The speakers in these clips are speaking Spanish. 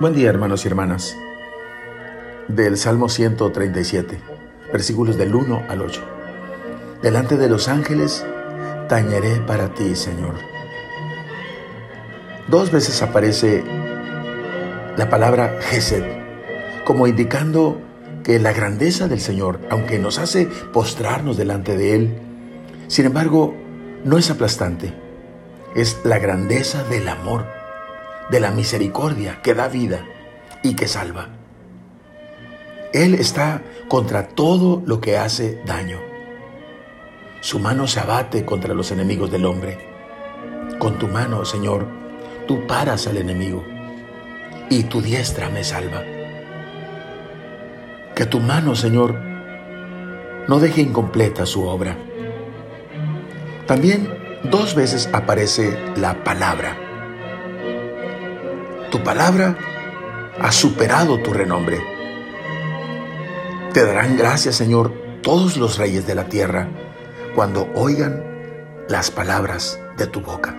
Buen día hermanos y hermanas. Del Salmo 137, versículos del 1 al 8. Delante de los ángeles tañeré para ti, Señor. Dos veces aparece la palabra Gesed, como indicando que la grandeza del Señor, aunque nos hace postrarnos delante de Él, sin embargo, no es aplastante. Es la grandeza del amor de la misericordia que da vida y que salva. Él está contra todo lo que hace daño. Su mano se abate contra los enemigos del hombre. Con tu mano, Señor, tú paras al enemigo y tu diestra me salva. Que tu mano, Señor, no deje incompleta su obra. También dos veces aparece la palabra tu palabra ha superado tu renombre. Te darán gracias, Señor, todos los reyes de la tierra cuando oigan las palabras de tu boca.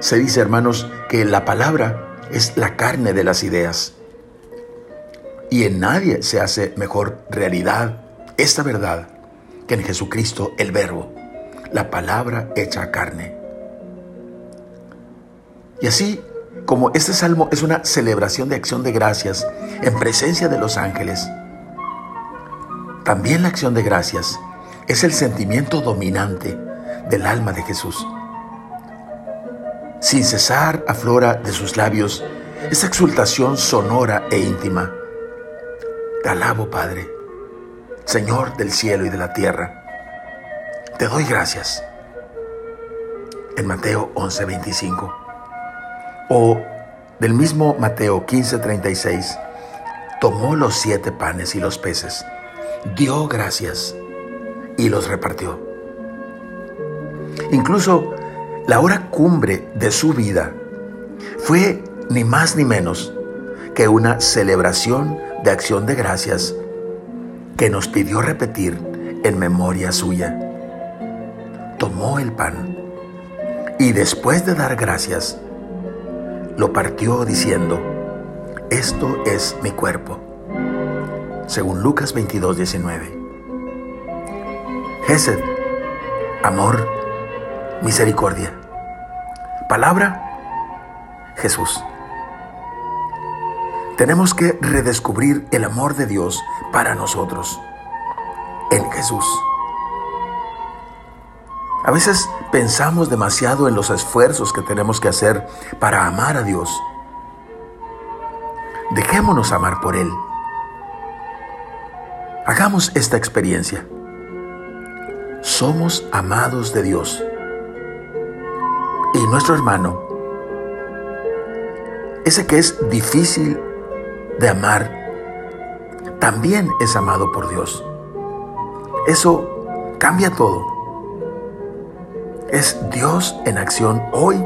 Se dice, hermanos, que la palabra es la carne de las ideas. Y en nadie se hace mejor realidad esta verdad que en Jesucristo el Verbo, la palabra hecha carne. Y así como este salmo es una celebración de acción de gracias en presencia de los ángeles, también la acción de gracias es el sentimiento dominante del alma de Jesús. Sin cesar aflora de sus labios esa exultación sonora e íntima. Te alabo, Padre, Señor del cielo y de la tierra. Te doy gracias. En Mateo 11:25. O del mismo Mateo 15:36, tomó los siete panes y los peces, dio gracias y los repartió. Incluso la hora cumbre de su vida fue ni más ni menos que una celebración de acción de gracias que nos pidió repetir en memoria suya. Tomó el pan y después de dar gracias, lo partió diciendo, esto es mi cuerpo, según Lucas 22, 19. Gesed, amor, misericordia. Palabra, Jesús. Tenemos que redescubrir el amor de Dios para nosotros, en Jesús. A veces pensamos demasiado en los esfuerzos que tenemos que hacer para amar a Dios. Dejémonos amar por Él. Hagamos esta experiencia. Somos amados de Dios. Y nuestro hermano, ese que es difícil de amar, también es amado por Dios. Eso cambia todo. Es Dios en acción hoy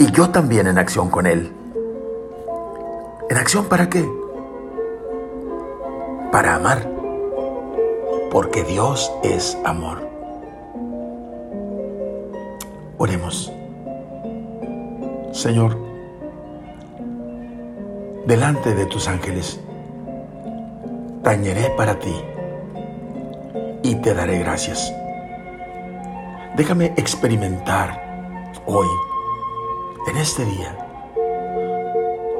y yo también en acción con Él. ¿En acción para qué? Para amar, porque Dios es amor. Oremos. Señor, delante de tus ángeles, tañeré para ti y te daré gracias. Déjame experimentar hoy, en este día,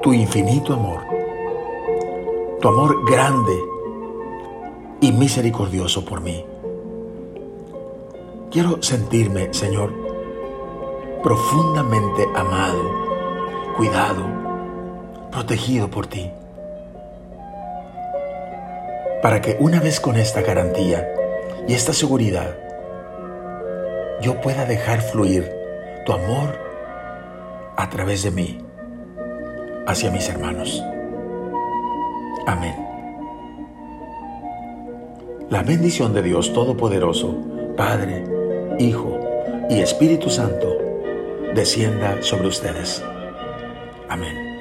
tu infinito amor, tu amor grande y misericordioso por mí. Quiero sentirme, Señor, profundamente amado, cuidado, protegido por ti. Para que una vez con esta garantía y esta seguridad, yo pueda dejar fluir tu amor a través de mí hacia mis hermanos. Amén. La bendición de Dios Todopoderoso, Padre, Hijo y Espíritu Santo, descienda sobre ustedes. Amén.